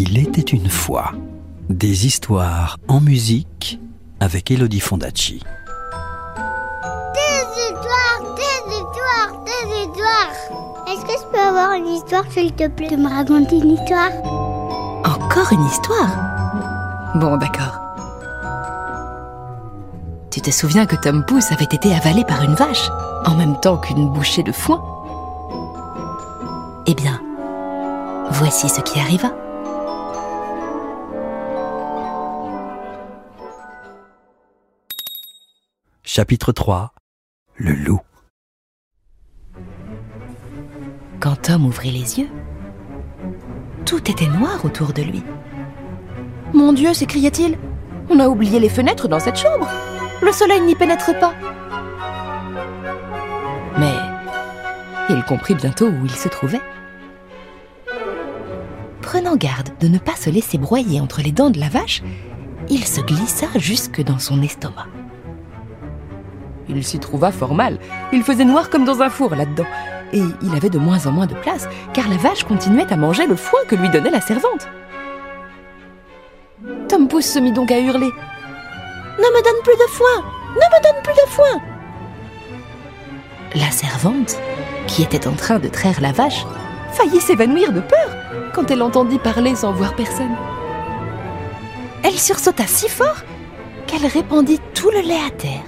Il était une fois des histoires en musique avec Elodie Fondacci. Des histoires, des histoires, des histoires. Est-ce que je peux avoir une histoire, s'il te plaît, de me raconter une histoire? Encore une histoire? Bon, d'accord. Tu te souviens que Tom Pouce avait été avalé par une vache, en même temps qu'une bouchée de foin? Eh bien, voici ce qui arriva. Chapitre 3 Le loup. Quand Tom ouvrit les yeux, tout était noir autour de lui. Mon Dieu, s'écria-t-il, on a oublié les fenêtres dans cette chambre. Le soleil n'y pénètre pas. Mais il comprit bientôt où il se trouvait. Prenant garde de ne pas se laisser broyer entre les dents de la vache, il se glissa jusque dans son estomac. Il s'y trouva fort mal. Il faisait noir comme dans un four là-dedans. Et il avait de moins en moins de place, car la vache continuait à manger le foin que lui donnait la servante. Tom Pouce se mit donc à hurler. Ne me donne plus de foin Ne me donne plus de foin La servante, qui était en train de traire la vache, faillit s'évanouir de peur quand elle entendit parler sans voir personne. Elle sursauta si fort qu'elle répandit tout le lait à terre.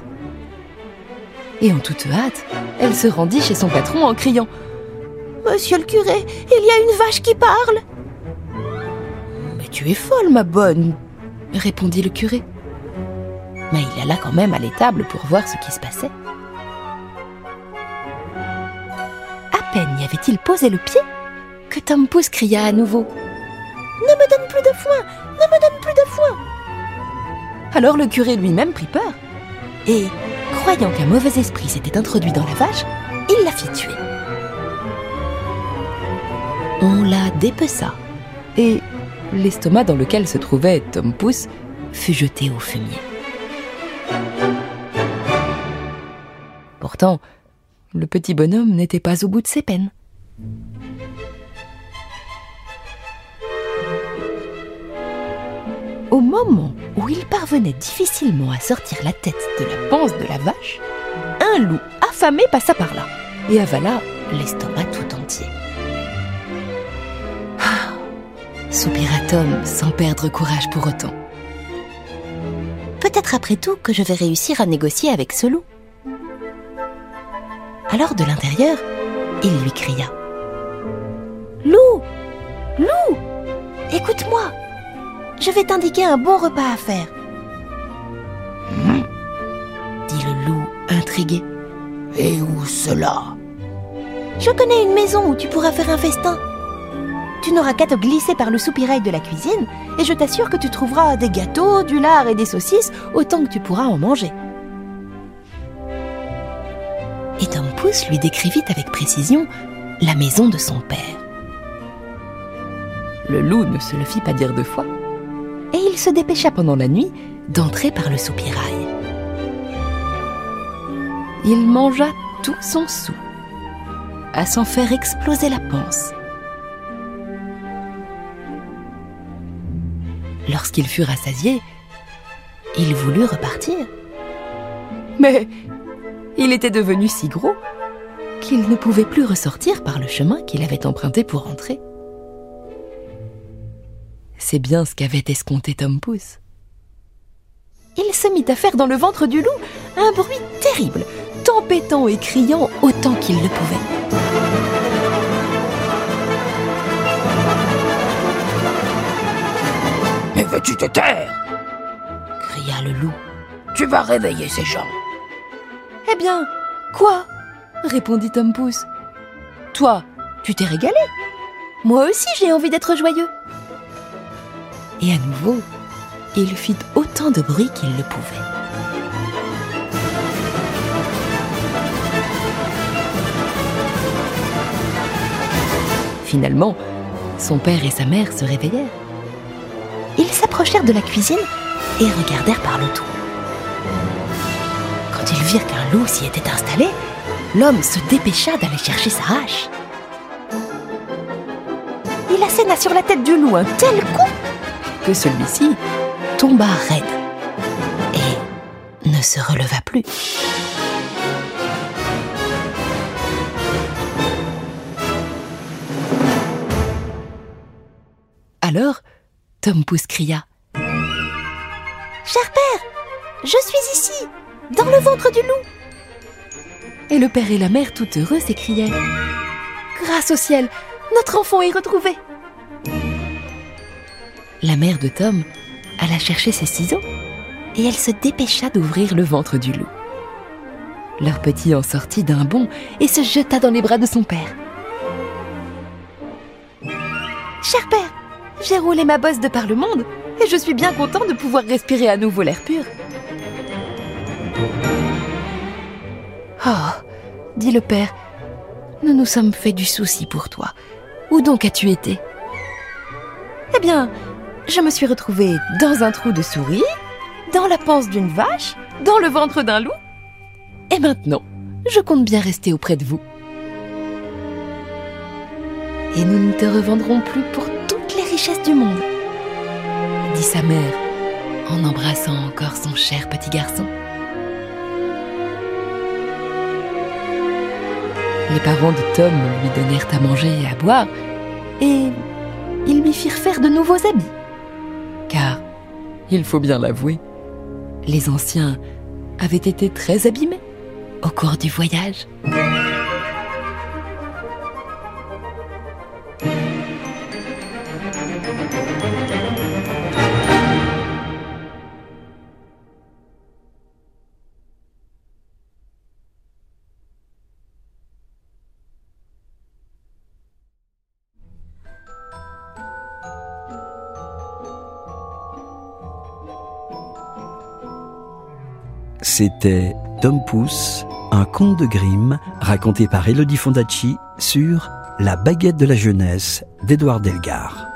Et en toute hâte, elle se rendit chez son patron en criant Monsieur le curé, il y a une vache qui parle Mais tu es folle, ma bonne répondit le curé. Mais il alla quand même à l'étable pour voir ce qui se passait. À peine y avait-il posé le pied que Tom cria à nouveau Ne me donne plus de foin Ne me donne plus de foin Alors le curé lui-même prit peur et, croyant qu'un mauvais esprit s'était introduit dans la vache, il la fit tuer. On la dépeça et l'estomac dans lequel se trouvait Tom Pouce fut jeté au fumier. Pourtant, le petit bonhomme n'était pas au bout de ses peines. Au moment où il parvenait difficilement à sortir la tête de la panse de la vache, un loup affamé passa par là et avala l'estomac tout entier. Ah, soupira Tom sans perdre courage pour autant. Peut-être après tout que je vais réussir à négocier avec ce loup. Alors de l'intérieur, il lui cria Loup Loup Écoute-moi Je vais t'indiquer un bon repas à faire. dit le loup intrigué. Et où cela? Je connais une maison où tu pourras faire un festin. Tu n'auras qu'à te glisser par le soupirail de la cuisine et je t'assure que tu trouveras des gâteaux, du lard et des saucisses autant que tu pourras en manger. Et Tom Pouce lui décrivit avec précision la maison de son père. Le loup ne se le fit pas dire deux fois et il se dépêcha pendant la nuit d'entrer par le soupirail. Il mangea tout son sou, à s'en faire exploser la panse. Lorsqu'il fut rassasié, il voulut repartir. Mais il était devenu si gros qu'il ne pouvait plus ressortir par le chemin qu'il avait emprunté pour entrer. C'est bien ce qu'avait escompté Tom Pouce. Il se mit à faire dans le ventre du loup un bruit terrible, tempêtant et criant autant qu'il le pouvait. Mais veux-tu te taire? cria le loup. Tu vas réveiller ces gens. Eh bien, quoi? répondit Tom Pouce. Toi, tu t'es régalé. Moi aussi, j'ai envie d'être joyeux. Et à nouveau, il fit autant de bruit qu'il le pouvait. Finalement, son père et sa mère se réveillèrent. Ils s'approchèrent de la cuisine et regardèrent par le trou. Quand ils virent qu'un loup s'y était installé, l'homme se dépêcha d'aller chercher sa hache. il asséna sur la tête du loup un tel coup que celui-ci tomba raide et ne se releva plus. Alors, Tom Pouce cria Cher père, je suis ici, dans le ventre du loup. Et le père et la mère, tout heureux, s'écriaient Grâce au ciel, notre enfant est retrouvé. La mère de Tom alla chercher ses ciseaux et elle se dépêcha d'ouvrir le ventre du loup. Leur petit en sortit d'un bond et se jeta dans les bras de son père. Cher père, j'ai roulé ma bosse de par le monde et je suis bien content de pouvoir respirer à nouveau l'air pur. Oh, dit le père, nous nous sommes fait du souci pour toi. Où donc as-tu été? Eh bien, je me suis retrouvée dans un trou de souris, dans la panse d'une vache, dans le ventre d'un loup. Et maintenant, je compte bien rester auprès de vous. Et nous ne te revendrons plus pour toutes les richesses du monde, dit sa mère en embrassant encore son cher petit garçon. Les parents de Tom lui donnèrent à manger et à boire, et ils lui firent faire de nouveaux habits. Il faut bien l'avouer, les anciens avaient été très abîmés au cours du voyage. C'était Tom Pouce, un conte de Grimm raconté par Elodie Fondacci sur La baguette de la jeunesse d'Édouard Delgar.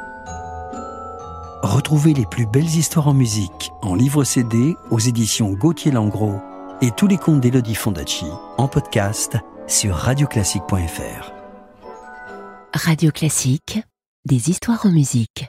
Retrouvez les plus belles histoires en musique en livre CD aux éditions Gauthier Langros et tous les contes d'Elodie Fondacci en podcast sur radioclassique.fr. Radio Classique, des histoires en musique.